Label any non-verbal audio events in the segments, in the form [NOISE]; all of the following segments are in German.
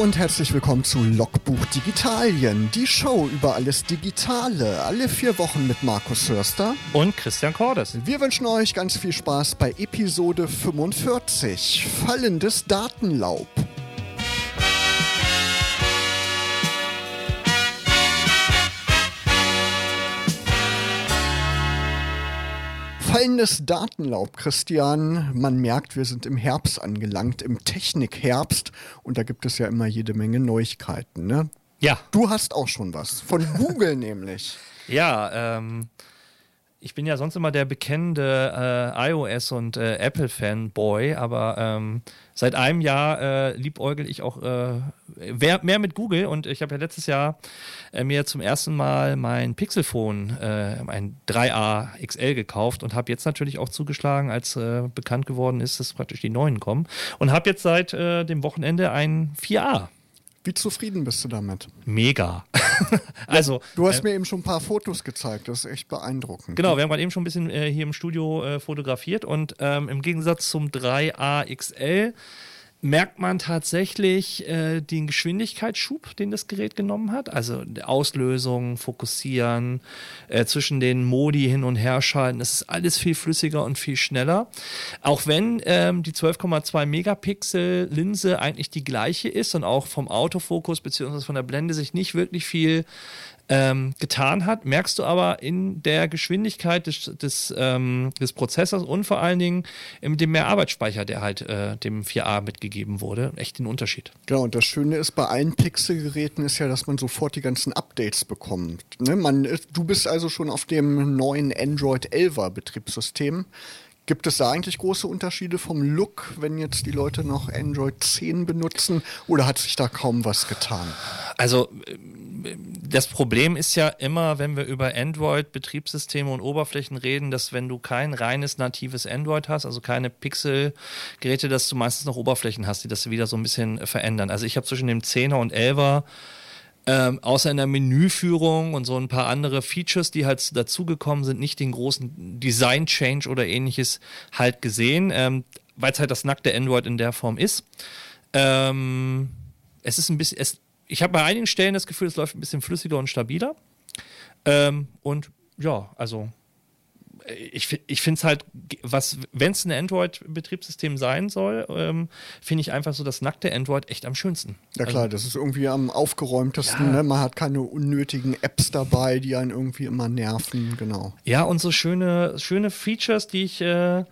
und herzlich willkommen zu Logbuch Digitalien, die Show über alles Digitale, alle vier Wochen mit Markus Hörster und Christian Cordes. Wir wünschen euch ganz viel Spaß bei Episode 45, Fallendes Datenlaub. Fallendes Datenlaub, Christian. Man merkt, wir sind im Herbst angelangt, im Technikherbst. Und da gibt es ja immer jede Menge Neuigkeiten, ne? Ja. Du hast auch schon was. Von Google [LAUGHS] nämlich. Ja, ähm, ich bin ja sonst immer der bekennende äh, iOS- und äh, Apple-Fanboy, aber ähm, seit einem Jahr äh, liebäugel ich auch äh, mehr mit Google und ich habe ja letztes Jahr äh, mir zum ersten Mal mein Pixelphone, äh, ein 3A XL gekauft und habe jetzt natürlich auch zugeschlagen, als bekannt geworden ist, dass praktisch die neuen kommen und habe jetzt seit dem Wochenende ein 4A. Wie zufrieden bist du damit? Mega. [LAUGHS] also du hast äh, mir eben schon ein paar Fotos gezeigt, das ist echt beeindruckend. Genau, wir haben gerade eben schon ein bisschen äh, hier im Studio äh, fotografiert und ähm, im Gegensatz zum 3A XL merkt man tatsächlich äh, den Geschwindigkeitsschub, den das Gerät genommen hat. Also Auslösung, Fokussieren, äh, zwischen den Modi hin und her schalten. Das ist alles viel flüssiger und viel schneller. Auch wenn ähm, die 12,2 Megapixel Linse eigentlich die gleiche ist und auch vom Autofokus bzw. von der Blende sich nicht wirklich viel ähm, getan hat, merkst du aber in der Geschwindigkeit des, des, ähm, des Prozessors und vor allen Dingen mit dem mehr Arbeitsspeicher, der halt äh, dem 4A mitgegeben wurde, echt den Unterschied. Genau, und das Schöne ist bei allen Pixel-Geräten ist ja, dass man sofort die ganzen Updates bekommt. Ne? Man, du bist also schon auf dem neuen Android 11er Betriebssystem. Gibt es da eigentlich große Unterschiede vom Look, wenn jetzt die Leute noch Android 10 benutzen oder hat sich da kaum was getan? Also das Problem ist ja immer, wenn wir über Android-Betriebssysteme und Oberflächen reden, dass wenn du kein reines natives Android hast, also keine Pixel-Geräte, dass du meistens noch Oberflächen hast, die das wieder so ein bisschen verändern. Also ich habe zwischen dem 10er und 11er ähm, außer in der Menüführung und so ein paar andere Features, die halt dazugekommen sind, nicht den großen Design-Change oder ähnliches halt gesehen, ähm, weil es halt das nackte Android in der Form ist. Ähm, es ist ein bisschen, es, ich habe bei einigen Stellen das Gefühl, es läuft ein bisschen flüssiger und stabiler. Ähm, und ja, also ich, ich finde es halt, was, wenn es ein Android-Betriebssystem sein soll, ähm, finde ich einfach so das nackte Android echt am schönsten. Ja klar, also, das ist irgendwie am aufgeräumtesten. Ja. Ne? Man hat keine unnötigen Apps dabei, die einen irgendwie immer nerven, genau. Ja, und so schöne, schöne Features, die ich äh,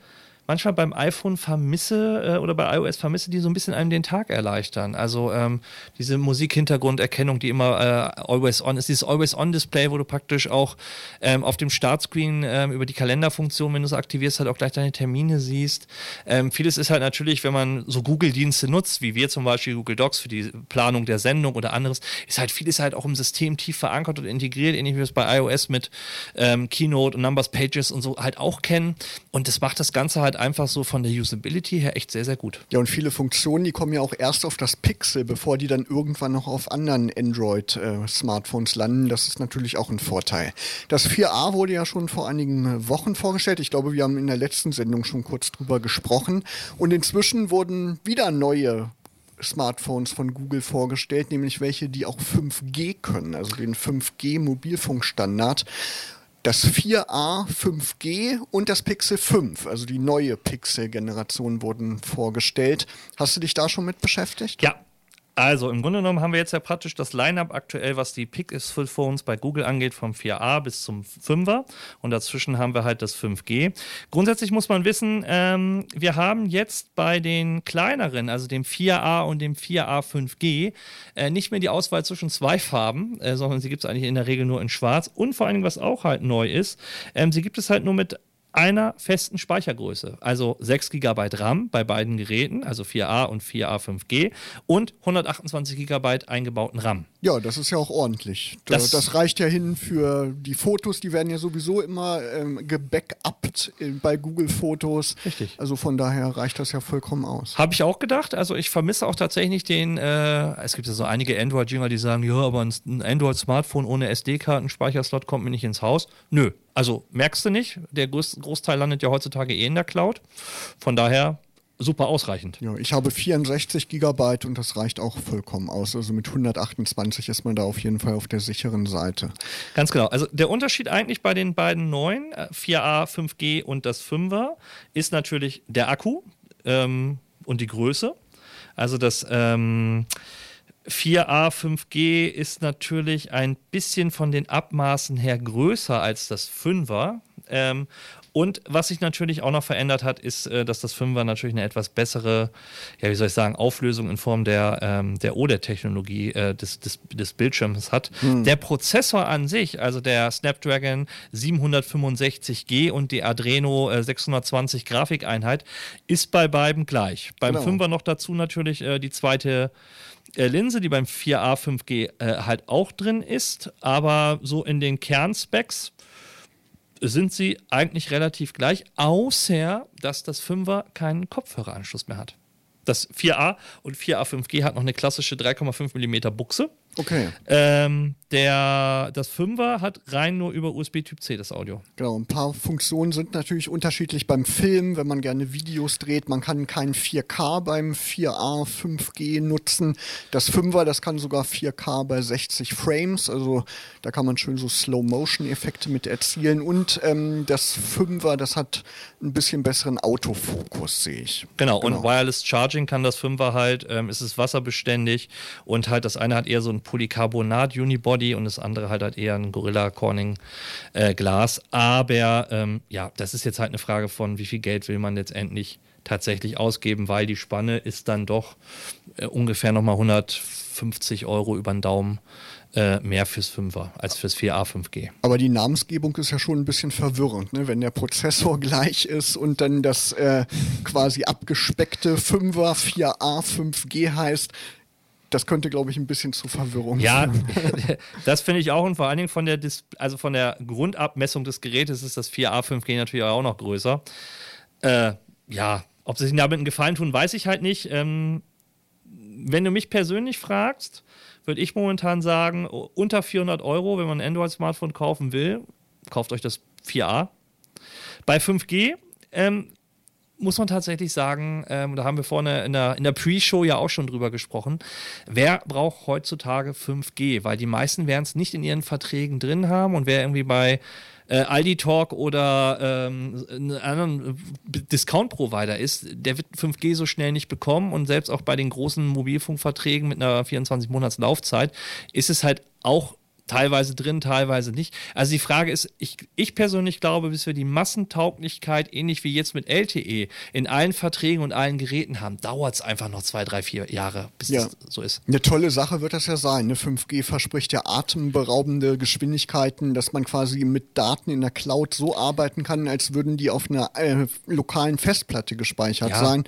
manchmal beim iPhone vermisse äh, oder bei iOS vermisse, die so ein bisschen einem den Tag erleichtern. Also ähm, diese Musikhintergrunderkennung, die immer äh, always on ist, dieses Always on Display, wo du praktisch auch ähm, auf dem Startscreen ähm, über die Kalenderfunktion, wenn du es aktivierst, halt auch gleich deine Termine siehst. Ähm, vieles ist halt natürlich, wenn man so Google-Dienste nutzt, wie wir zum Beispiel Google Docs für die Planung der Sendung oder anderes, ist halt vieles halt auch im System tief verankert und integriert, ähnlich wie wir es bei iOS mit ähm, Keynote und Numbers Pages und so halt auch kennen. Und das macht das Ganze halt einfach so von der Usability her echt sehr, sehr gut. Ja, und viele Funktionen, die kommen ja auch erst auf das Pixel, bevor die dann irgendwann noch auf anderen Android-Smartphones landen. Das ist natürlich auch ein Vorteil. Das 4a wurde ja schon vor einigen Wochen vorgestellt. Ich glaube, wir haben in der letzten Sendung schon kurz drüber gesprochen. Und inzwischen wurden wieder neue Smartphones von Google vorgestellt, nämlich welche, die auch 5G können, also den 5G-Mobilfunkstandard das 4a 5G und das Pixel 5, also die neue Pixel-Generation wurden vorgestellt. Hast du dich da schon mit beschäftigt? Ja, also im Grunde genommen haben wir jetzt ja praktisch das Line-up aktuell, was die Pixel-Phones bei Google angeht, vom 4a bis zum 5er und dazwischen haben wir halt das 5G. Grundsätzlich muss man wissen, ähm, wir haben jetzt bei den kleineren, also dem 4a und dem 4a 5G, äh, nicht mehr die Auswahl zwischen zwei Farben, äh, sondern sie gibt es eigentlich in der Regel nur in schwarz und vor allen Dingen, was auch halt neu ist, ähm, sie gibt es halt nur mit einer festen Speichergröße, also 6 GB RAM bei beiden Geräten, also 4A und 4A 5G und 128 GB eingebauten RAM. Ja, das ist ja auch ordentlich. Das, das, reicht ja hin für die Fotos, die werden ja sowieso immer ähm, gebackupt bei Google Fotos. Richtig. Also von daher reicht das ja vollkommen aus. Habe ich auch gedacht. Also ich vermisse auch tatsächlich den, äh, es gibt ja so einige Android-Jünger, die sagen, ja, aber ein Android-Smartphone ohne SD-Karten-Speicherslot kommt mir nicht ins Haus. Nö, also merkst du nicht. Der Großteil landet ja heutzutage eh in der Cloud. Von daher super ausreichend. Ja, ich habe 64 Gigabyte und das reicht auch vollkommen aus. Also mit 128 ist man da auf jeden Fall auf der sicheren Seite. Ganz genau. Also der Unterschied eigentlich bei den beiden neuen, 4A, 5G und das 5er, ist natürlich der Akku ähm, und die Größe. Also das ähm, 4A 5G ist natürlich ein bisschen von den Abmaßen her größer als das 5er. Ähm, und was sich natürlich auch noch verändert hat, ist, äh, dass das 5er natürlich eine etwas bessere, ja, wie soll ich sagen, Auflösung in Form der, ähm, der OLED-Technologie äh, des, des, des Bildschirms hat. Hm. Der Prozessor an sich, also der Snapdragon 765G und die Adreno äh, 620 Grafikeinheit, ist bei beiden gleich. Beim genau. 5er noch dazu natürlich äh, die zweite äh, Linse, die beim 4A 5G äh, halt auch drin ist, aber so in den Kernspecs sind sie eigentlich relativ gleich, außer dass das 5er keinen Kopfhöreranschluss mehr hat. Das 4A und 4A 5G hat noch eine klassische 3,5 mm Buchse. Okay. Ähm, der, das 5er hat rein nur über USB Typ C das Audio. Genau, ein paar Funktionen sind natürlich unterschiedlich beim Film, wenn man gerne Videos dreht. Man kann kein 4K beim 4A 5G nutzen. Das 5er, das kann sogar 4K bei 60 Frames. Also da kann man schön so Slow-Motion-Effekte mit erzielen. Und ähm, das 5er, das hat ein bisschen besseren Autofokus, sehe ich. Genau, genau, und Wireless Charging kann das 5er halt, ähm, ist es wasserbeständig und halt das eine hat eher so ein Polycarbonat Unibody und das andere halt halt eher ein Gorilla Corning äh, Glas. Aber ähm, ja, das ist jetzt halt eine Frage von, wie viel Geld will man letztendlich tatsächlich ausgeben, weil die Spanne ist dann doch äh, ungefähr nochmal 150 Euro über den Daumen äh, mehr fürs 5er als fürs 4A 5G. Aber die Namensgebung ist ja schon ein bisschen verwirrend, ne? wenn der Prozessor [LAUGHS] gleich ist und dann das äh, quasi abgespeckte 5er 4A 5G heißt das könnte, glaube ich, ein bisschen zu Verwirrung ja, führen. Ja, [LAUGHS] das finde ich auch und vor allen Dingen von der, Dis also von der Grundabmessung des Gerätes ist das 4A 5G natürlich auch noch größer. Äh, ja, ob sie sich damit einen Gefallen tun, weiß ich halt nicht. Ähm, wenn du mich persönlich fragst, würde ich momentan sagen, unter 400 Euro, wenn man ein Android-Smartphone kaufen will, kauft euch das 4A. Bei 5G ähm, muss man tatsächlich sagen, ähm, da haben wir vorne in der, in der Pre-Show ja auch schon drüber gesprochen, wer braucht heutzutage 5G? Weil die meisten werden es nicht in ihren Verträgen drin haben. Und wer irgendwie bei äh, Aldi Talk oder ähm, einen anderen Discount-Provider ist, der wird 5G so schnell nicht bekommen. Und selbst auch bei den großen Mobilfunkverträgen mit einer 24-Monats-Laufzeit ist es halt auch teilweise drin, teilweise nicht. Also die Frage ist, ich, ich persönlich glaube, bis wir die Massentauglichkeit, ähnlich wie jetzt mit LTE, in allen Verträgen und allen Geräten haben, dauert es einfach noch zwei, drei, vier Jahre, bis ja. das so ist. Eine tolle Sache wird das ja sein. Ne? 5G verspricht ja atemberaubende Geschwindigkeiten, dass man quasi mit Daten in der Cloud so arbeiten kann, als würden die auf einer äh, lokalen Festplatte gespeichert ja. sein.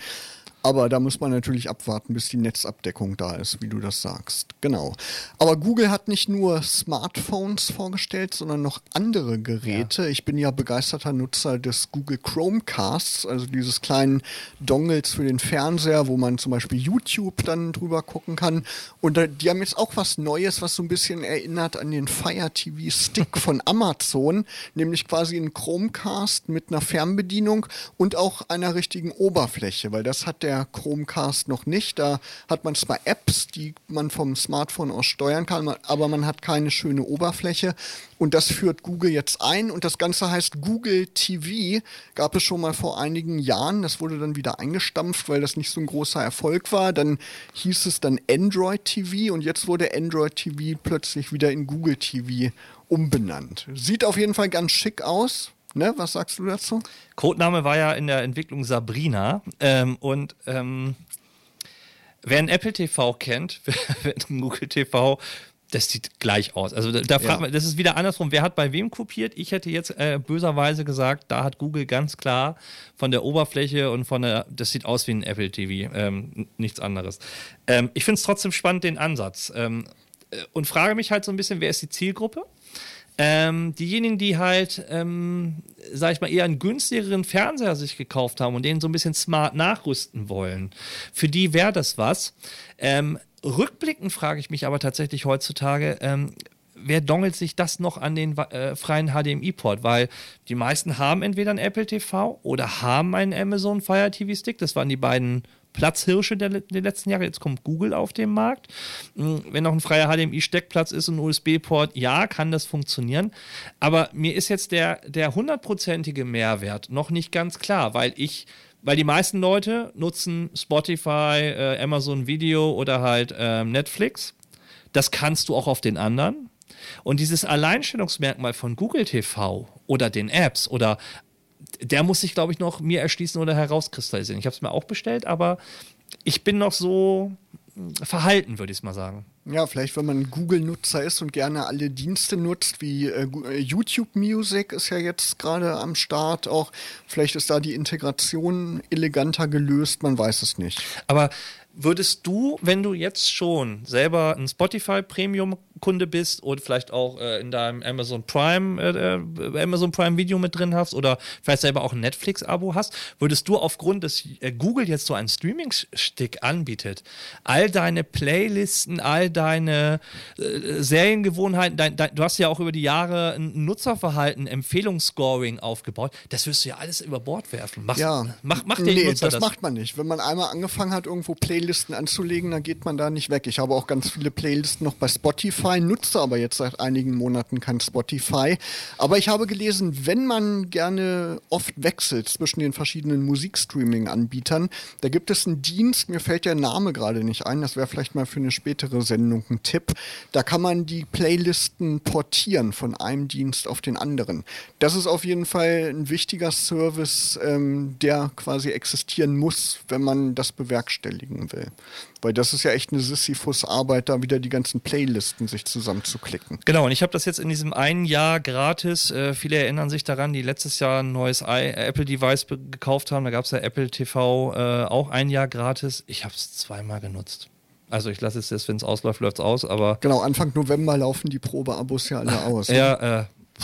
Aber da muss man natürlich abwarten, bis die Netzabdeckung da ist, wie du das sagst. Genau. Aber Google hat nicht nur Smartphones vorgestellt, sondern noch andere Geräte. Ja. Ich bin ja begeisterter Nutzer des Google Chromecasts, also dieses kleinen Dongles für den Fernseher, wo man zum Beispiel YouTube dann drüber gucken kann. Und die haben jetzt auch was Neues, was so ein bisschen erinnert an den Fire TV Stick von [LAUGHS] Amazon, nämlich quasi ein Chromecast mit einer Fernbedienung und auch einer richtigen Oberfläche, weil das hat der der Chromecast noch nicht. Da hat man zwar Apps, die man vom Smartphone aus steuern kann, aber man hat keine schöne Oberfläche. Und das führt Google jetzt ein. Und das Ganze heißt Google TV. Gab es schon mal vor einigen Jahren. Das wurde dann wieder eingestampft, weil das nicht so ein großer Erfolg war. Dann hieß es dann Android TV. Und jetzt wurde Android TV plötzlich wieder in Google TV umbenannt. Sieht auf jeden Fall ganz schick aus. Ne, was sagst du dazu? Codename war ja in der Entwicklung Sabrina. Ähm, und ähm, wer ein Apple TV kennt, [LAUGHS] wer ein Google TV, das sieht gleich aus. Also da fragt ja. man, das ist wieder andersrum. Wer hat bei wem kopiert? Ich hätte jetzt äh, böserweise gesagt, da hat Google ganz klar von der Oberfläche und von der, das sieht aus wie ein Apple TV, ähm, nichts anderes. Ähm, ich finde es trotzdem spannend, den Ansatz. Ähm, äh, und frage mich halt so ein bisschen, wer ist die Zielgruppe? Ähm, diejenigen, die halt, ähm, sag ich mal, eher einen günstigeren Fernseher sich gekauft haben und den so ein bisschen smart nachrüsten wollen, für die wäre das was. Ähm, rückblickend frage ich mich aber tatsächlich heutzutage, ähm, wer dongelt sich das noch an den äh, freien HDMI-Port? Weil die meisten haben entweder ein Apple TV oder haben einen Amazon Fire TV Stick. Das waren die beiden Platzhirsche der, der letzten Jahre. Jetzt kommt Google auf den Markt. Hm, wenn noch ein freier HDMI-Steckplatz ist und USB-Port, ja, kann das funktionieren. Aber mir ist jetzt der, der hundertprozentige Mehrwert noch nicht ganz klar, weil ich weil die meisten Leute nutzen Spotify, äh, Amazon Video oder halt äh, Netflix. Das kannst du auch auf den anderen. Und dieses Alleinstellungsmerkmal von Google TV oder den Apps oder der muss sich, glaube ich, noch mir erschließen oder herauskristallisieren. Ich habe es mir auch bestellt, aber ich bin noch so verhalten, würde ich mal sagen. Ja, vielleicht, wenn man Google-Nutzer ist und gerne alle Dienste nutzt, wie äh, äh YouTube Music ist ja jetzt gerade am Start auch. Vielleicht ist da die Integration eleganter gelöst, man weiß es nicht. Aber würdest du, wenn du jetzt schon selber ein Spotify Premium Kunde bist und vielleicht auch äh, in deinem Amazon Prime äh, äh, Amazon Prime Video mit drin hast oder vielleicht selber auch ein Netflix Abo hast, würdest du aufgrund des äh, Google jetzt so einen Streaming Stick anbietet, all deine Playlisten, all deine äh, Seriengewohnheiten, dein, dein, du hast ja auch über die Jahre ein Nutzerverhalten, Empfehlungsscoring aufgebaut, das wirst du ja alles über Bord werfen. Machst, ja, mach, mach nee, Nutzer das, das macht man nicht. Wenn man einmal angefangen hat, irgendwo Playlisten anzulegen, dann geht man da nicht weg. Ich habe auch ganz viele Playlisten noch bei Spotify Spotify, nutze aber jetzt seit einigen Monaten kein Spotify. Aber ich habe gelesen, wenn man gerne oft wechselt zwischen den verschiedenen Musikstreaming-Anbietern, da gibt es einen Dienst, mir fällt der Name gerade nicht ein, das wäre vielleicht mal für eine spätere Sendung ein Tipp. Da kann man die Playlisten portieren von einem Dienst auf den anderen. Das ist auf jeden Fall ein wichtiger Service, ähm, der quasi existieren muss, wenn man das bewerkstelligen will. Weil das ist ja echt eine Sisyphus-Arbeit, da wieder die ganzen Playlisten sich zusammenzuklicken. Genau, und ich habe das jetzt in diesem einen Jahr gratis. Äh, viele erinnern sich daran, die letztes Jahr ein neues Apple-Device gekauft haben. Da gab es ja Apple TV äh, auch ein Jahr gratis. Ich habe es zweimal genutzt. Also ich lasse es jetzt, wenn es ausläuft, läuft es aus, aber. Genau, Anfang November laufen die Probeabos ja alle [LAUGHS] aus. ja, ne? äh,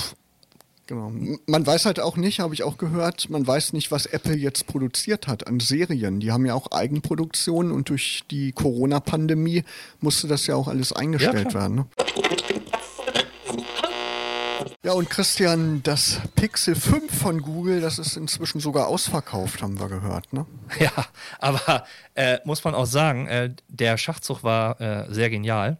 Genau. Man weiß halt auch nicht, habe ich auch gehört, man weiß nicht, was Apple jetzt produziert hat an Serien. Die haben ja auch Eigenproduktionen und durch die Corona-Pandemie musste das ja auch alles eingestellt ja, werden. Ne? Ja, und Christian, das Pixel 5 von Google, das ist inzwischen sogar ausverkauft, haben wir gehört, ne? [LAUGHS] Ja, aber äh, muss man auch sagen, äh, der Schachzug war äh, sehr genial.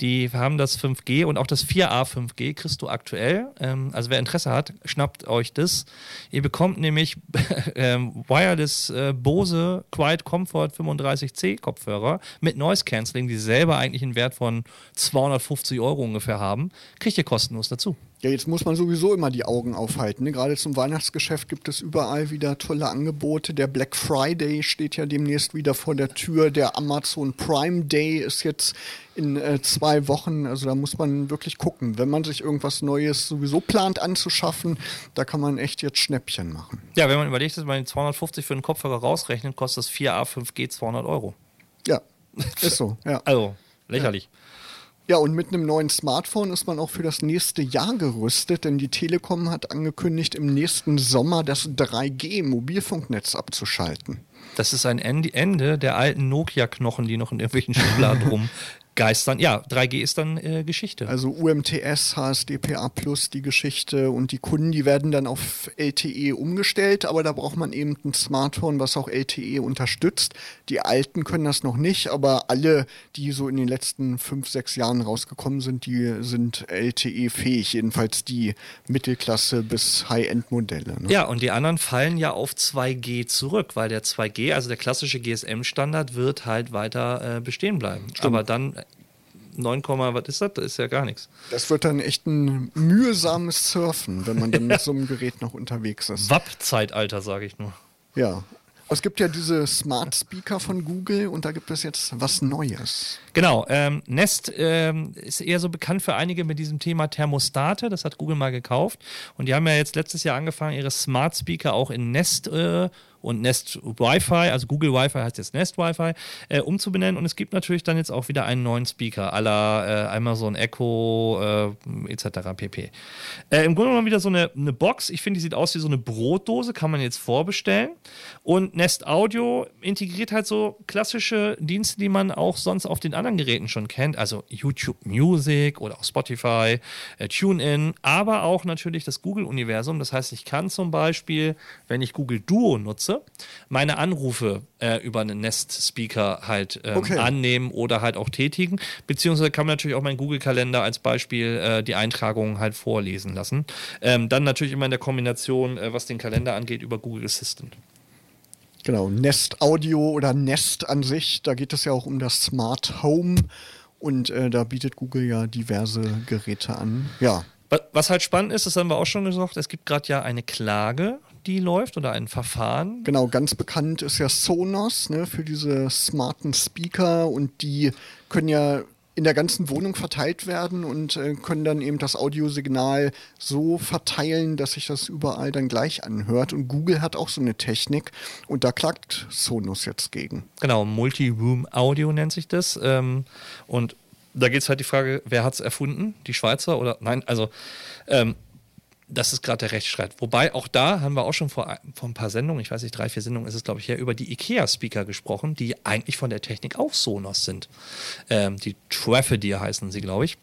Die haben das 5G und auch das 4A 5G kriegst du aktuell. Ähm, also wer Interesse hat, schnappt euch das. Ihr bekommt nämlich [LAUGHS] ähm, Wireless äh, Bose Quiet Comfort 35C Kopfhörer mit Noise Cancelling, die selber eigentlich einen Wert von 250 Euro ungefähr haben. Kriegt ihr kostenlos dazu. Ja, jetzt muss man sowieso immer die Augen aufhalten. Ne? Gerade zum Weihnachtsgeschäft gibt es überall wieder tolle Angebote. Der Black Friday steht ja demnächst wieder vor der Tür. Der Amazon Prime Day ist jetzt in äh, zwei Wochen. Also da muss man wirklich gucken. Wenn man sich irgendwas Neues sowieso plant anzuschaffen, da kann man echt jetzt Schnäppchen machen. Ja, wenn man überlegt, dass man 250 für einen Kopfhörer rausrechnet, kostet das 4A 5G 200 Euro. Ja, [LAUGHS] ist so. Ja. Also, lächerlich. Ja. Ja, und mit einem neuen Smartphone ist man auch für das nächste Jahr gerüstet, denn die Telekom hat angekündigt, im nächsten Sommer das 3G-Mobilfunknetz abzuschalten. Das ist ein Ende der alten Nokia-Knochen, die noch in irgendwelchen Schubladen [LAUGHS] rum geistern. Ja, 3G ist dann äh, Geschichte. Also UMTS, HSDPA Plus, die Geschichte und die Kunden, die werden dann auf LTE umgestellt, aber da braucht man eben ein Smartphone, was auch LTE unterstützt. Die alten können das noch nicht, aber alle, die so in den letzten fünf, sechs Jahren rausgekommen sind, die sind LTE-fähig, jedenfalls die Mittelklasse bis High-End-Modelle. Ne? Ja, und die anderen fallen ja auf 2G zurück, weil der 2G, also der klassische GSM-Standard, wird halt weiter äh, bestehen bleiben. Stimmt. Aber dann 9, was ist das? Das ist ja gar nichts. Das wird dann echt ein mühsames Surfen, wenn man dann mit so einem Gerät noch unterwegs ist. [LAUGHS] WAP-Zeitalter, sage ich nur. Ja. Es gibt ja diese Smart Speaker von Google und da gibt es jetzt was Neues. Genau. Ähm, Nest ähm, ist eher so bekannt für einige mit diesem Thema Thermostate. Das hat Google mal gekauft. Und die haben ja jetzt letztes Jahr angefangen, ihre Smart Speaker auch in Nest äh, und Nest Wi-Fi, also Google Wi-Fi heißt jetzt Nest Wi-Fi, äh, umzubenennen. Und es gibt natürlich dann jetzt auch wieder einen neuen Speaker la äh, Amazon Echo äh, etc. pp. Äh, Im Grunde genommen wieder so eine, eine Box. Ich finde, die sieht aus wie so eine Brotdose, kann man jetzt vorbestellen. Und Nest Audio integriert halt so klassische Dienste, die man auch sonst auf den anderen Geräten schon kennt. Also YouTube Music oder auch Spotify, äh, TuneIn, aber auch natürlich das Google-Universum. Das heißt, ich kann zum Beispiel, wenn ich Google Duo nutze, meine Anrufe äh, über einen Nest-Speaker halt ähm, okay. annehmen oder halt auch tätigen. Beziehungsweise kann man natürlich auch meinen Google-Kalender als Beispiel äh, die Eintragungen halt vorlesen lassen. Ähm, dann natürlich immer in der Kombination, äh, was den Kalender angeht, über Google Assistant. Genau, Nest Audio oder Nest an sich, da geht es ja auch um das Smart Home und äh, da bietet Google ja diverse Geräte an. Ja. Was halt spannend ist, das haben wir auch schon gesagt, es gibt gerade ja eine Klage, die läuft oder ein Verfahren. Genau, ganz bekannt ist ja Sonos ne, für diese smarten Speaker und die können ja in der ganzen Wohnung verteilt werden und äh, können dann eben das Audiosignal so verteilen, dass sich das überall dann gleich anhört. Und Google hat auch so eine Technik und da klagt Sonos jetzt gegen. Genau, Multi-Room Audio nennt sich das. Ähm, und da geht es halt die Frage, wer hat es erfunden? Die Schweizer oder nein? Also ähm, das ist gerade der Rechtsstreit. Wobei auch da haben wir auch schon vor, vor ein paar Sendungen, ich weiß nicht, drei, vier Sendungen ist es, glaube ich, her, über die IKEA-Speaker gesprochen, die eigentlich von der Technik auch Sonos sind. Ähm, die Traffidier heißen sie, glaube ich.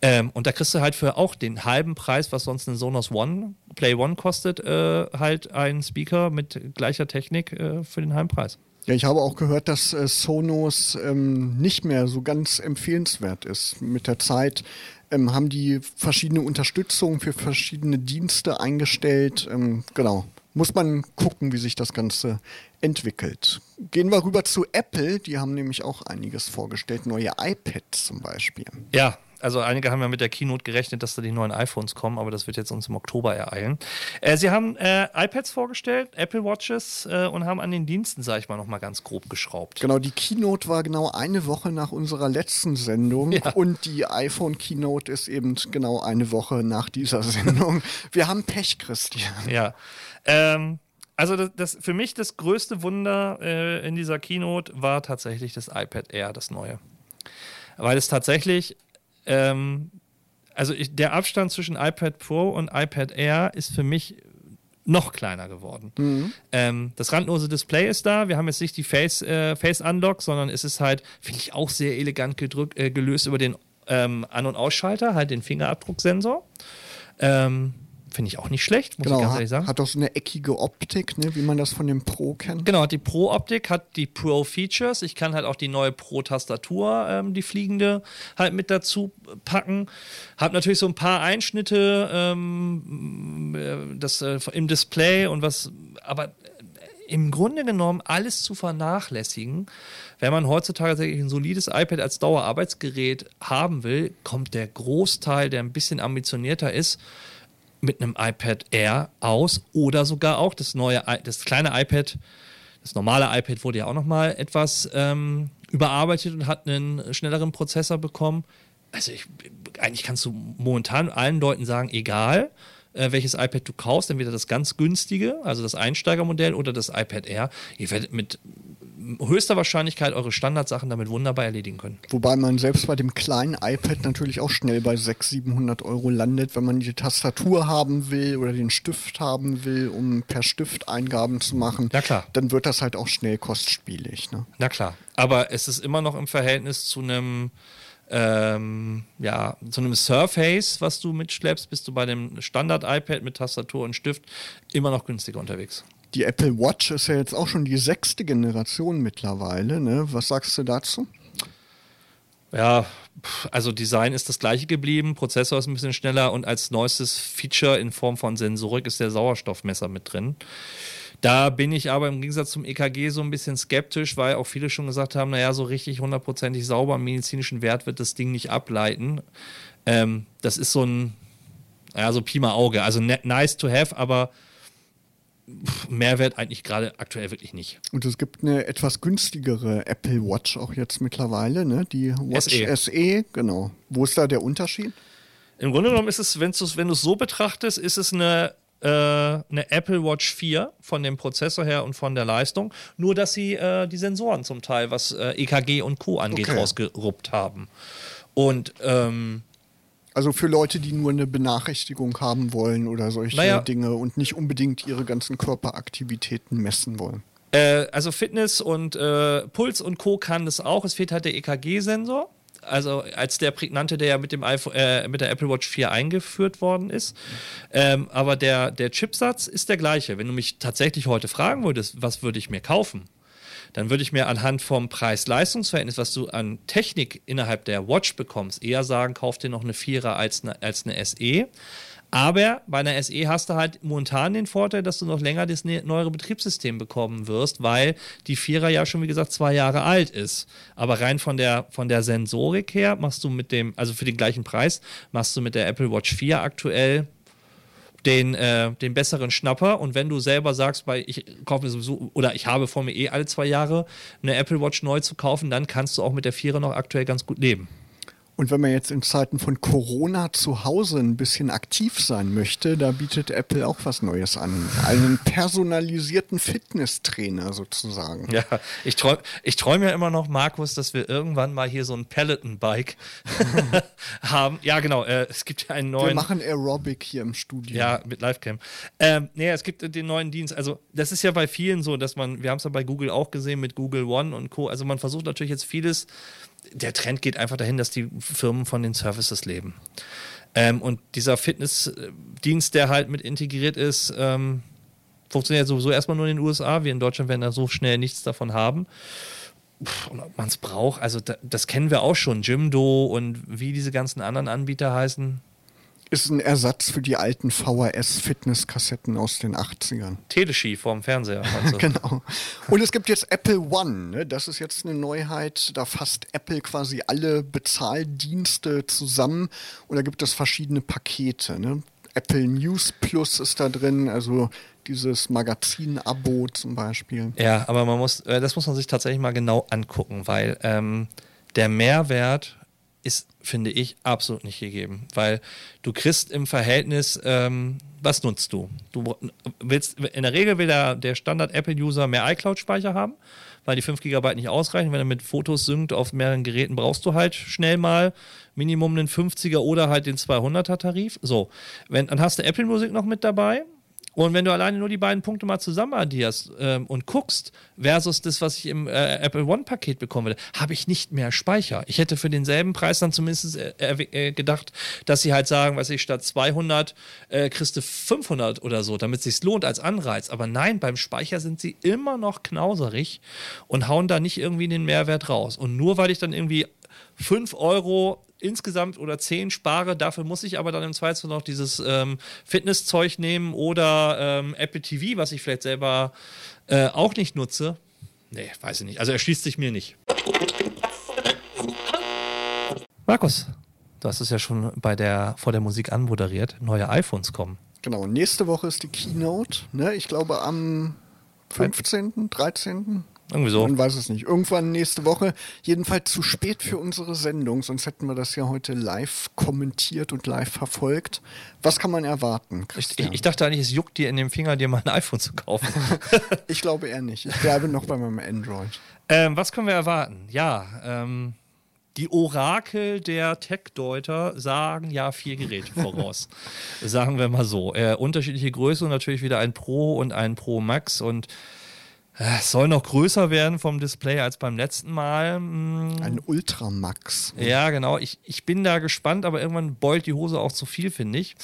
Ähm, und da kriegst du halt für auch den halben Preis, was sonst ein Sonos One, Play One kostet, äh, halt einen Speaker mit gleicher Technik äh, für den halben Preis. Ja, ich habe auch gehört, dass äh, Sonos ähm, nicht mehr so ganz empfehlenswert ist. Mit der Zeit ähm, haben die verschiedene Unterstützung für verschiedene Dienste eingestellt. Ähm, genau. Muss man gucken, wie sich das Ganze entwickelt. Gehen wir rüber zu Apple. Die haben nämlich auch einiges vorgestellt. Neue iPads zum Beispiel. Ja, also einige haben ja mit der Keynote gerechnet, dass da die neuen iPhones kommen, aber das wird jetzt uns im Oktober ereilen. Äh, sie haben äh, iPads vorgestellt, Apple Watches äh, und haben an den Diensten, sage ich mal, nochmal ganz grob geschraubt. Genau, die Keynote war genau eine Woche nach unserer letzten Sendung ja. und die iPhone Keynote ist eben genau eine Woche nach dieser [LAUGHS] Sendung. Wir haben Pech, Christian. Ja. Ähm, also das, das, für mich das größte Wunder äh, in dieser Keynote war tatsächlich das iPad Air, das neue. Weil es tatsächlich ähm, also ich, der Abstand zwischen iPad Pro und iPad Air ist für mich noch kleiner geworden. Mhm. Ähm, das randlose Display ist da. Wir haben jetzt nicht die Face, äh, Face Unlock, sondern es ist halt, finde ich, auch sehr elegant gedrückt, äh, gelöst über den ähm, An- und Ausschalter, halt den Fingerabdrucksensor. Ähm, Finde ich auch nicht schlecht, muss genau, ich ganz ehrlich sagen. Hat auch so eine eckige Optik, ne, wie man das von dem Pro kennt. Genau, die Pro-Optik hat die Pro-Features. Ich kann halt auch die neue Pro-Tastatur, ähm, die fliegende, halt mit dazu packen. Hab natürlich so ein paar Einschnitte ähm, äh, das, äh, im Display und was, aber im Grunde genommen alles zu vernachlässigen. Wenn man heutzutage tatsächlich ein solides iPad als Dauerarbeitsgerät haben will, kommt der Großteil, der ein bisschen ambitionierter ist, mit einem iPad Air aus oder sogar auch das neue, das kleine iPad, das normale iPad wurde ja auch nochmal etwas ähm, überarbeitet und hat einen schnelleren Prozessor bekommen. Also ich, eigentlich kannst du momentan allen Leuten sagen, egal äh, welches iPad du kaufst, entweder das ganz günstige, also das Einsteigermodell oder das iPad Air. Ihr werdet mit höchster Wahrscheinlichkeit eure Standardsachen damit wunderbar erledigen können. Wobei man selbst bei dem kleinen iPad natürlich auch schnell bei 600, 700 Euro landet, wenn man die Tastatur haben will oder den Stift haben will, um per Stift Eingaben zu machen. Na klar. Dann wird das halt auch schnell kostspielig. Ne? Na klar. Aber es ist immer noch im Verhältnis zu einem ähm, ja, zu einem Surface, was du mitschleppst, bist du bei dem Standard-iPad mit Tastatur und Stift immer noch günstiger unterwegs. Die Apple Watch ist ja jetzt auch schon die sechste Generation mittlerweile. Ne? Was sagst du dazu? Ja, also Design ist das gleiche geblieben, Prozessor ist ein bisschen schneller und als neuestes Feature in Form von Sensorik ist der Sauerstoffmesser mit drin. Da bin ich aber im Gegensatz zum EKG so ein bisschen skeptisch, weil auch viele schon gesagt haben, naja, so richtig hundertprozentig sauber medizinischen Wert wird das Ding nicht ableiten. Ähm, das ist so ein, ja, so Pi mal Auge. Also ne, nice to have, aber Mehrwert eigentlich gerade aktuell wirklich nicht. Und es gibt eine etwas günstigere Apple Watch auch jetzt mittlerweile, ne? Die Watch SE. SE, genau. Wo ist da der Unterschied? Im Grunde genommen ist es, wenn du es so betrachtest, ist es eine äh, eine Apple Watch 4 von dem Prozessor her und von der Leistung, nur dass sie äh, die Sensoren zum Teil, was äh, EKG und Co. angeht, Okay. rausgeruppt haben. Und ähm, Also für Leute, die nur eine Benachrichtigung haben wollen oder solche Naja. Dinge und nicht unbedingt ihre ganzen Körperaktivitäten messen wollen. Äh, also Fitness und äh, Puls und Co. kann das auch. Es fehlt halt der EKG-Sensor. Also als der prägnante, der ja mit dem iPhone, äh, mit der Apple Watch 4 eingeführt worden ist. Ähm, aber der, der Chipsatz ist der gleiche. Wenn du mich tatsächlich heute fragen würdest, was würde ich mir kaufen, dann würde ich mir anhand vom Preis-Leistungs-Verhältnis, was du an Technik innerhalb der Watch bekommst, eher sagen, kauf dir noch eine Vierer als eine, als eine SE. Aber bei einer SE hast du halt momentan den Vorteil, dass du noch länger das ne- neuere Betriebssystem bekommen wirst, weil die Vierer ja schon, wie gesagt, zwei Jahre alt ist. Aber rein von der, von der Sensorik her machst du mit dem, also für den gleichen Preis, machst du mit der Apple Watch 4 aktuell den, äh, den besseren Schnapper. Und wenn du selber sagst, weil ich kaufe mir sowieso, oder ich habe vor mir eh alle zwei Jahre eine Apple Watch neu zu kaufen, dann kannst du auch mit der Vierer noch aktuell ganz gut leben. Und wenn man jetzt in Zeiten von Corona zu Hause ein bisschen aktiv sein möchte, da bietet Apple auch was Neues an. Einen personalisierten Fitnesstrainer sozusagen. Ja, ich träume ich träum ja immer noch, Markus, dass wir irgendwann mal hier so ein Peloton-Bike [LAUGHS] haben. Ja, genau. Äh, es gibt ja einen Wir neuen. machen Aerobic hier im Studio. Ja, mit Livecam. Ähm, nee, es gibt den neuen Dienst. Also, das ist ja bei vielen so, dass man, wir haben es ja bei Google auch gesehen mit Google One und Co. Also, man versucht natürlich jetzt vieles. Der Trend geht einfach dahin, dass die Firmen von den Services leben. Ähm, und dieser Fitnessdienst, der halt mit integriert ist, ähm, funktioniert sowieso erstmal nur in den USA. Wir in Deutschland werden da so schnell nichts davon haben. Und ob man es braucht, also da, das kennen wir auch schon. Jimdo und wie diese ganzen anderen Anbieter heißen. Ist ein Ersatz für die alten VHS-Fitnesskassetten aus den 80ern. Teleski vorm Fernseher. du? [LAUGHS] Genau. Und es gibt jetzt Apple One. Ne? Das ist jetzt eine Neuheit. Da fasst Apple quasi alle Bezahldienste zusammen. Und da gibt es verschiedene Pakete. Ne? Apple News Plus ist da drin, also dieses Magazin-Abo zum Beispiel. Ja, aber man muss, äh, das muss man sich tatsächlich mal genau angucken, weil ähm, der Mehrwert ist, finde ich, absolut nicht gegeben. Weil du kriegst im Verhältnis, ähm, was nutzt du? Du willst, in der Regel will der, der Standard-Apple-User mehr iCloud-Speicher haben, weil die 5 GB nicht ausreichen. Wenn er mit Fotos synkt auf mehreren Geräten, brauchst du halt schnell mal Minimum einen 50er oder halt den 200er-Tarif. So, wenn, dann hast du Apple-Musik noch mit dabei. Und wenn du alleine nur die beiden Punkte mal zusammen addierst ähm, und guckst, versus das, was ich im äh, Apple One-Paket bekommen würde, habe ich nicht mehr Speicher. Ich hätte für denselben Preis dann zumindest äh, äh, gedacht, dass sie halt sagen, weiß ich, statt 200 äh, kriegst du 500 oder so, damit es sich lohnt als Anreiz. Aber nein, beim Speicher sind sie immer noch knauserig und hauen da nicht irgendwie den Mehrwert raus. Und nur weil ich dann irgendwie 5 Euro insgesamt oder 10 spare, dafür muss ich aber dann im Zweifelsfall noch dieses ähm, Fitnesszeug nehmen oder ähm, Apple TV, was ich vielleicht selber äh, auch nicht nutze. Nee, weiß ich nicht. Also erschließt sich mir nicht. Markus, du hast es ja schon bei der, vor der Musik anmoderiert. Neue iPhones kommen. Genau, nächste Woche ist die Keynote. Ne? Ich glaube am 15., 13. Irgendwie so. Man weiß es nicht. Irgendwann nächste Woche. Jedenfalls zu spät für unsere Sendung, sonst hätten wir das ja heute live kommentiert und live verfolgt. Was kann man erwarten, Ich, Christian? ich, ich dachte eigentlich, es juckt dir in dem Finger, dir mal ein iPhone zu kaufen. [LAUGHS] Ich glaube eher nicht. Ich bleibe noch bei meinem Android. Ähm, was können wir erwarten? Ja, ähm, die Orakel der Tech-Deuter sagen ja vier Geräte voraus. [LAUGHS] sagen wir mal so. Äh, unterschiedliche Größe und natürlich wieder ein Pro und ein Pro Max und es soll noch größer werden vom Display als beim letzten Mal. Hm, Ein Ultramax. ja, genau. Ich, ich bin da gespannt, aber irgendwann beult die Hose auch zu viel, finde ich.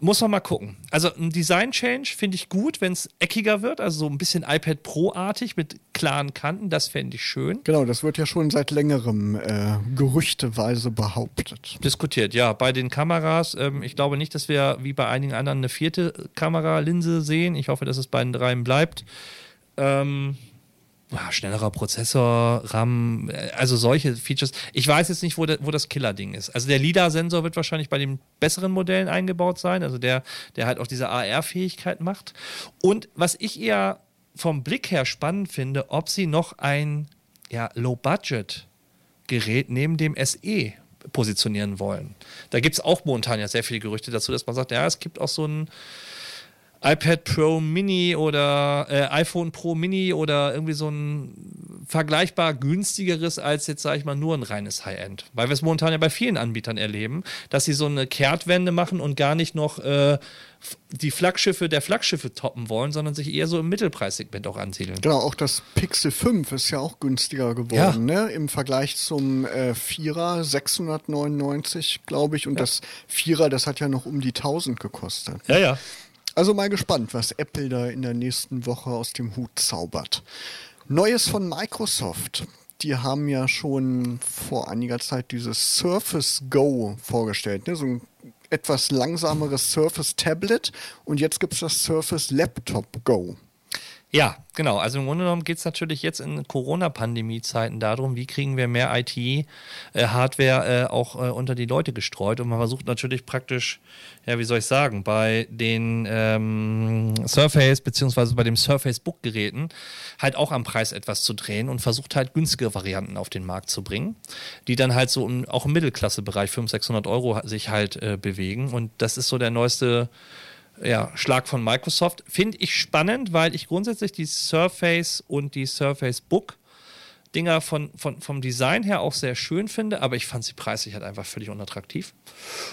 Muss man mal gucken. Also ein Design-Change finde ich gut, wenn es eckiger wird, also so ein bisschen iPad Pro-artig mit klaren Kanten. Das fände ich schön. Genau, das wird ja schon seit längerem äh, gerüchteweise behauptet. Diskutiert, ja. Bei den Kameras, ähm, ich glaube nicht, dass wir wie bei einigen anderen eine vierte Kameralinse sehen. Ich hoffe, dass es bei den dreien bleibt. Ähm, ja, schnellerer Prozessor, RAM, äh, also solche Features. Ich weiß jetzt nicht, wo, der, wo das Killer-Ding ist. Also der LIDAR-Sensor wird wahrscheinlich bei den besseren Modellen eingebaut sein, also der, der halt auch diese AR-Fähigkeit macht. Und was ich eher vom Blick her spannend finde, ob sie noch ein ja, Low-Budget-Gerät neben dem SE positionieren wollen. Da gibt es auch momentan ja sehr viele Gerüchte dazu, dass man sagt, ja, es gibt auch so ein iPad Pro Mini oder äh, iPhone Pro Mini oder irgendwie so ein vergleichbar günstigeres als jetzt, sage ich mal, nur ein reines High-End. Weil wir es momentan ja bei vielen Anbietern erleben, dass sie so eine Kehrtwende machen und gar nicht noch äh, die Flaggschiffe der Flaggschiffe toppen wollen, sondern sich eher so im Mittelpreissegment auch ansiedeln. Genau, auch das Pixel 5 ist ja auch günstiger geworden, ja. ne? Im Vergleich zum äh, 4er 699, glaube ich, und ja. das 4er, das hat ja noch um die 1000 gekostet. Ja, ja. Also mal gespannt, was Apple da in der nächsten Woche aus dem Hut zaubert. Neues von Microsoft. Die haben ja schon vor einiger Zeit dieses Surface Go vorgestellt, ne? so ein etwas langsameres Surface Tablet und jetzt gibt es das Surface Laptop Go. Ja, genau. Also im Grunde genommen geht es natürlich jetzt in Corona-Pandemie-Zeiten darum, wie kriegen wir mehr IT-Hardware äh, äh, auch äh, unter die Leute gestreut. Und man versucht natürlich praktisch, ja, wie soll ich sagen, bei den ähm, Surface beziehungsweise bei dem Surface Book-Geräten halt auch am Preis etwas zu drehen und versucht halt günstige Varianten auf den Markt zu bringen, die dann halt so im, auch im Mittelklasse-Bereich 500, 600 Euro sich halt äh, bewegen. Und das ist so der neueste ja, Schlag von Microsoft. Finde ich spannend, weil ich grundsätzlich die Surface und die Surface Book Dinger von, von, vom Design her auch sehr schön finde, aber ich fand sie preislich halt einfach völlig unattraktiv.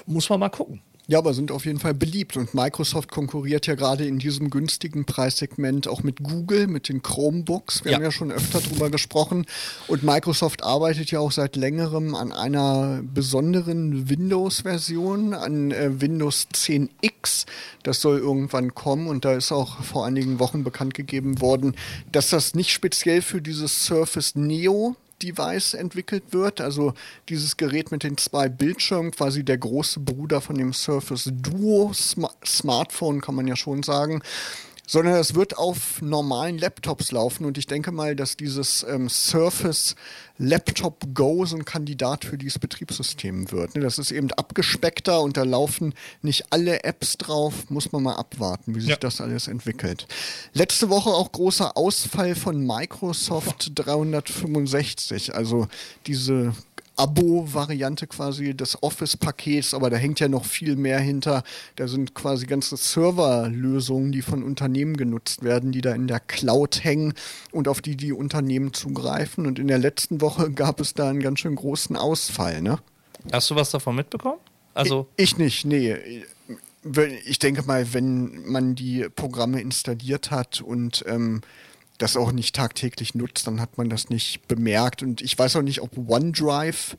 Muss man mal gucken. Ja, aber sind auf jeden Fall beliebt. Und Microsoft konkurriert ja gerade in diesem günstigen Preissegment auch mit Google, mit den Chromebooks. Wir ja. haben ja schon öfter drüber gesprochen. Und Microsoft arbeitet ja auch seit längerem an einer besonderen Windows-Version, an äh, Windows 10X. Das soll irgendwann kommen. Und da ist auch vor einigen Wochen bekannt gegeben worden, dass das nicht speziell für dieses Surface Neo Device entwickelt wird. Also dieses Gerät mit den zwei Bildschirmen, quasi der große Bruder von dem Surface Duo Sm Smartphone, kann man ja schon sagen sondern es wird auf normalen Laptops laufen. Und ich denke mal, dass dieses ähm, Surface Laptop Go so ein Kandidat für dieses Betriebssystem wird. Ne? Das ist eben abgespeckter und da laufen nicht alle Apps drauf. Muss man mal abwarten, wie sich ja. das alles entwickelt. Letzte Woche auch großer Ausfall von Microsoft 365. Also diese Abo-Variante quasi des Office-Pakets, aber da hängt ja noch viel mehr hinter. Da sind quasi ganze Serverlösungen, die von Unternehmen genutzt werden, die da in der Cloud hängen und auf die die Unternehmen zugreifen. Und in der letzten Woche [LAUGHS] gab es da einen ganz schön großen Ausfall, ne? Hast du was davon mitbekommen? Also ich, ich nicht, nee. Ich denke mal, wenn man die Programme installiert hat und ähm, das auch nicht tagtäglich nutzt, dann hat man das nicht bemerkt. Und ich weiß auch nicht, ob OneDrive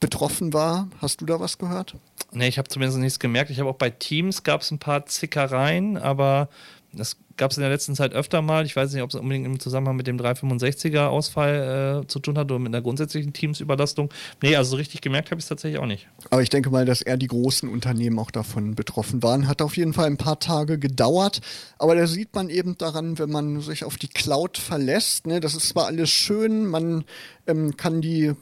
betroffen war. Hast du da was gehört? Nee, ich habe zumindest nichts gemerkt. Ich habe auch bei Teams gab es ein paar Zickereien, aber das gab es in der letzten Zeit öfter mal. Ich weiß nicht, ob es unbedingt im Zusammenhang mit dem 365er Ausfall äh, zu tun hat oder mit einer grundsätzlichen Teamsüberlastung. Nee, also so richtig gemerkt habe ich es tatsächlich auch nicht. Aber ich denke mal, dass eher die großen Unternehmen auch davon betroffen waren. Hat auf jeden Fall ein paar Tage gedauert. Aber da sieht man eben daran, wenn man sich auf die Cloud verlässt. Ne, das ist zwar alles schön, man ähm, kann die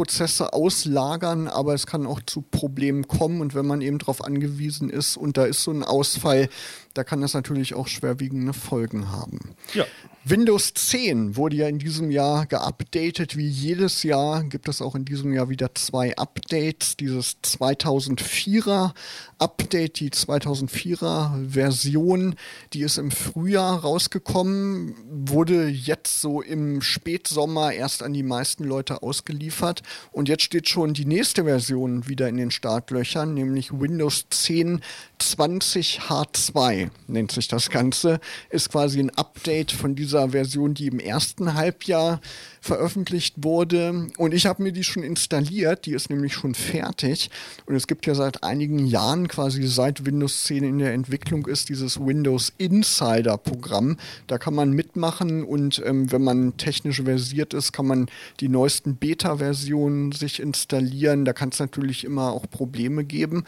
Prozesse auslagern, aber es kann auch zu Problemen kommen. Und wenn man eben darauf angewiesen ist und da ist so ein Ausfall, da kann das natürlich auch schwerwiegende Folgen haben. Ja. Windows 10 wurde ja in diesem Jahr geupdatet. Wie jedes Jahr gibt es auch in diesem Jahr wieder zwei Updates. Dieses 2004er Update, die 2004er Version, die ist im Frühjahr rausgekommen, wurde jetzt so im Spätsommer erst an die meisten Leute ausgeliefert. Und jetzt steht schon die nächste Version wieder in den Startlöchern, nämlich Windows 10 20 H2 nennt sich das Ganze. Ist quasi ein Update von dieser Version, die im ersten Halbjahr veröffentlicht wurde. Und ich habe mir die schon installiert, die ist nämlich schon fertig. Und es gibt ja seit einigen Jahren, quasi seit Windows 10 in der Entwicklung ist, dieses Windows Insider Programm. Da kann man mitmachen und ähm, wenn man technisch versiert ist, kann man die neuesten Beta-Versionen sich installieren. Da kann es natürlich immer auch Probleme geben.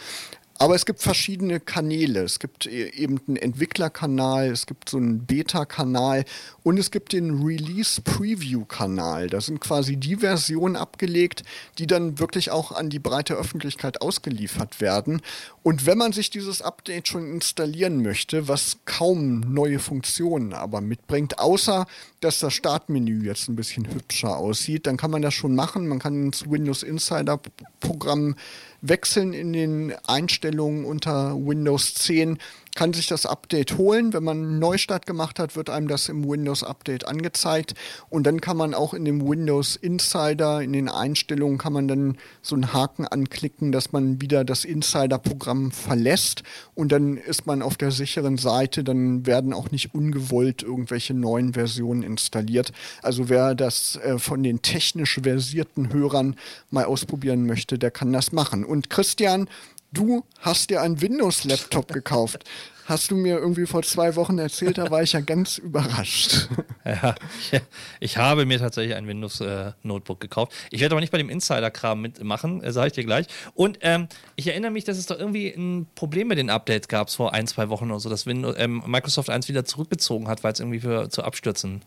Aber es gibt verschiedene Kanäle. Es gibt e-, eben einen Entwicklerkanal, es gibt so einen Beta-Kanal und es gibt den Release-Preview-Kanal. Da sind quasi die Versionen abgelegt, die dann wirklich auch an die breite Öffentlichkeit ausgeliefert werden. Und wenn man sich dieses Update schon installieren möchte, was kaum neue Funktionen aber mitbringt, außer dass das Startmenü jetzt ein bisschen hübscher aussieht, dann kann man das schon machen. Man kann ins Windows Insider Programm wechseln in den Einstellungen unter Windows 10 kann sich das Update holen. Wenn man einen Neustart gemacht hat, wird einem das im Windows Update angezeigt. Und dann kann man auch in dem Windows Insider, in den Einstellungen, kann man dann so einen Haken anklicken, dass man wieder das Insider-Programm verlässt. Und dann ist man auf der sicheren Seite. Dann werden auch nicht ungewollt irgendwelche neuen Versionen installiert. Also wer das äh, von den technisch versierten Hörern mal ausprobieren möchte, der kann das machen. Und Christian, du hast dir einen Windows-Laptop gekauft. Hast du mir irgendwie vor zwei Wochen erzählt, da war ich ja ganz überrascht. [LAUGHS] Ja, ich, ich habe mir tatsächlich ein Windows-Notebook äh, gekauft. Ich werde aber nicht bei dem Insider-Kram mitmachen, äh, sage ich dir gleich. Und ähm, ich erinnere mich, dass es doch irgendwie ein Problem mit den Updates gab vor ein, zwei Wochen oder so, dass Windows, ähm, Microsoft eins wieder zurückgezogen hat, weil es irgendwie für, zu Abstürzen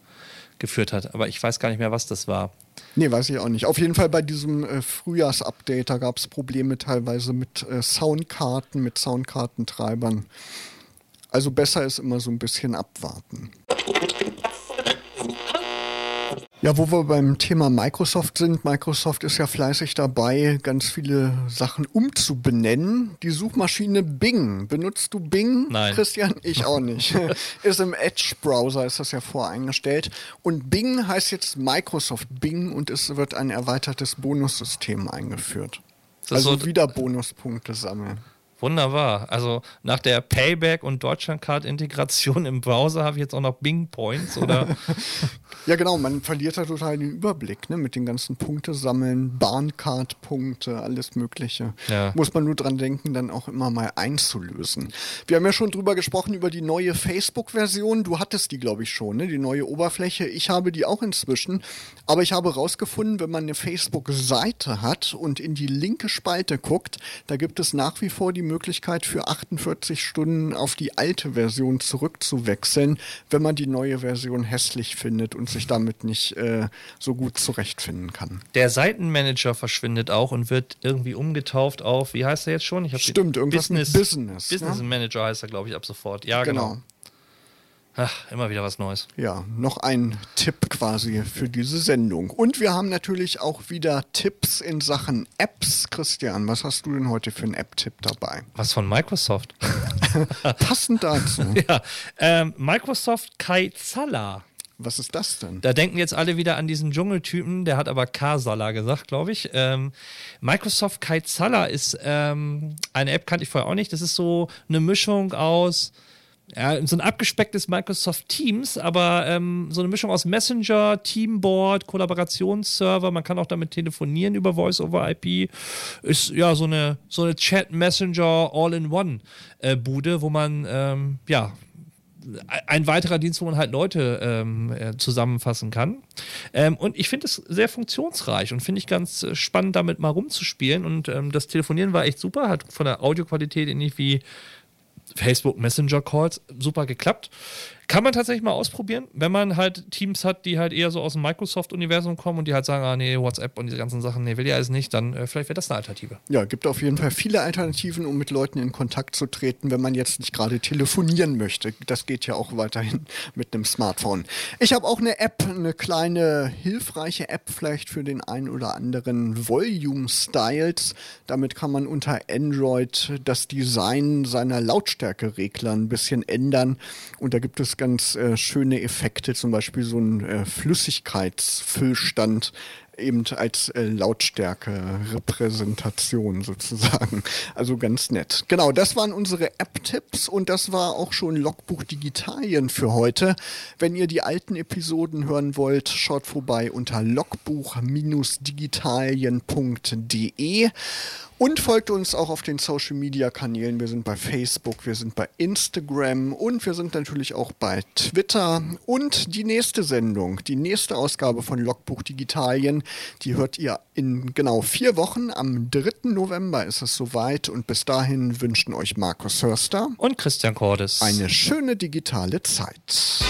geführt hat. Aber ich weiß gar nicht mehr, was das war. Nee, weiß ich auch nicht. Auf jeden Fall bei diesem äh, Frühjahrsupdate, da gab es Probleme teilweise mit äh, Soundkarten, mit Soundkartentreibern. Also besser ist immer so ein bisschen abwarten. Ja, wo wir beim Thema Microsoft sind, Microsoft ist ja fleißig dabei, ganz viele Sachen umzubenennen. Die Suchmaschine Bing. Benutzt du Bing, Nein. Christian? Ich auch nicht. [LAUGHS] ist im Edge-Browser, ist das ja voreingestellt. Und Bing heißt jetzt Microsoft Bing und es wird ein erweitertes Bonussystem eingeführt. Also so wieder Bonuspunkte sammeln. Wunderbar. Also nach der Payback und Deutschlandcard-Integration im Browser habe ich jetzt auch noch Bing Points, oder? [LAUGHS] ja, genau. Man verliert da total den Überblick, ne? Mit den ganzen Punkte sammeln, Bahncard-Punkte, alles Mögliche. Ja. Muss man nur dran denken, dann auch immer mal einzulösen. Wir haben ja schon drüber gesprochen, über die neue Facebook-Version. Du hattest die, glaube ich, schon, ne? Die neue Oberfläche. Ich habe die auch inzwischen. Aber ich habe herausgefunden, wenn man eine Facebook-Seite hat und in die linke Spalte guckt, da gibt es nach wie vor die Möglichkeit, Möglichkeit für 48 Stunden auf die alte Version zurückzuwechseln, wenn man die neue Version hässlich findet und sich damit nicht äh, so gut zurechtfinden kann. Der Seitenmanager verschwindet auch und wird irgendwie umgetauft auf, wie heißt er jetzt schon? Ich Stimmt, irgendwas Business, Business. Business ne? Manager heißt er, glaube ich, ab sofort. Ja, genau. genau. Ach, immer wieder was Neues. Ja, noch ein Tipp quasi für diese Sendung. Und wir haben natürlich auch wieder Tipps in Sachen Apps. Christian, was hast du denn heute für einen App-Tipp dabei? Was von Microsoft. [LAUGHS] Passend dazu. [LAUGHS] ja, ähm, Microsoft Kaizala. Was ist das denn? Da denken jetzt alle wieder an diesen Dschungeltypen, der hat aber Kasala gesagt, glaube ich. Ähm, Microsoft Kaizala ist ähm, eine App, kannte ich vorher auch nicht. Das ist so eine Mischung aus ja, so ein abgespecktes Microsoft Teams, aber ähm, so eine Mischung aus Messenger, Teamboard, Kollaborationsserver, man kann auch damit telefonieren über Voice over IP. Ist ja so eine, so eine Chat-Messenger All-in-One-Bude, äh, wo man ähm, ja ein weiterer Dienst, wo man halt Leute ähm, äh, zusammenfassen kann. Ähm, und ich finde es sehr funktionsreich und finde ich ganz äh, spannend, damit mal rumzuspielen. Und ähm, das Telefonieren war echt super, hat von der Audioqualität ähnlich wie Facebook Messenger Calls super geklappt. Kann man tatsächlich mal ausprobieren, wenn man halt Teams hat, die halt eher so aus dem Microsoft-Universum kommen und die halt sagen, ah nee, WhatsApp und diese ganzen Sachen, nee, will ich alles nicht, dann äh, vielleicht wäre das eine Alternative. Ja, gibt auf jeden Fall viele Alternativen, um mit Leuten in Kontakt zu treten, wenn man jetzt nicht gerade telefonieren möchte. Das geht ja auch weiterhin [LAUGHS] mit einem Smartphone. Ich habe auch eine App, eine kleine hilfreiche App vielleicht für den einen oder anderen Volume Styles. Damit kann man unter Android das Design seiner Lautstärkeregler ein bisschen ändern und da gibt es ganz äh, schöne Effekte, zum Beispiel so ein äh, Flüssigkeitsfüllstand eben als äh, Lautstärke-Repräsentation sozusagen. Also ganz nett. Genau, das waren unsere App-Tipps und das war auch schon Logbuch Digitalien für heute. Wenn ihr die alten Episoden hören wollt, schaut vorbei unter logbuch-digitalien.de. Und folgt uns auch auf den Social Media Kanälen. Wir sind bei Facebook, wir sind bei Instagram und wir sind natürlich auch bei Twitter. Und die nächste Sendung, die nächste Ausgabe von Logbuch Digitalien, die hört ihr in genau vier Wochen. Am 3. November ist es soweit. Und bis dahin wünschen euch Markus Hörster und Christian Cordes eine schöne digitale Zeit.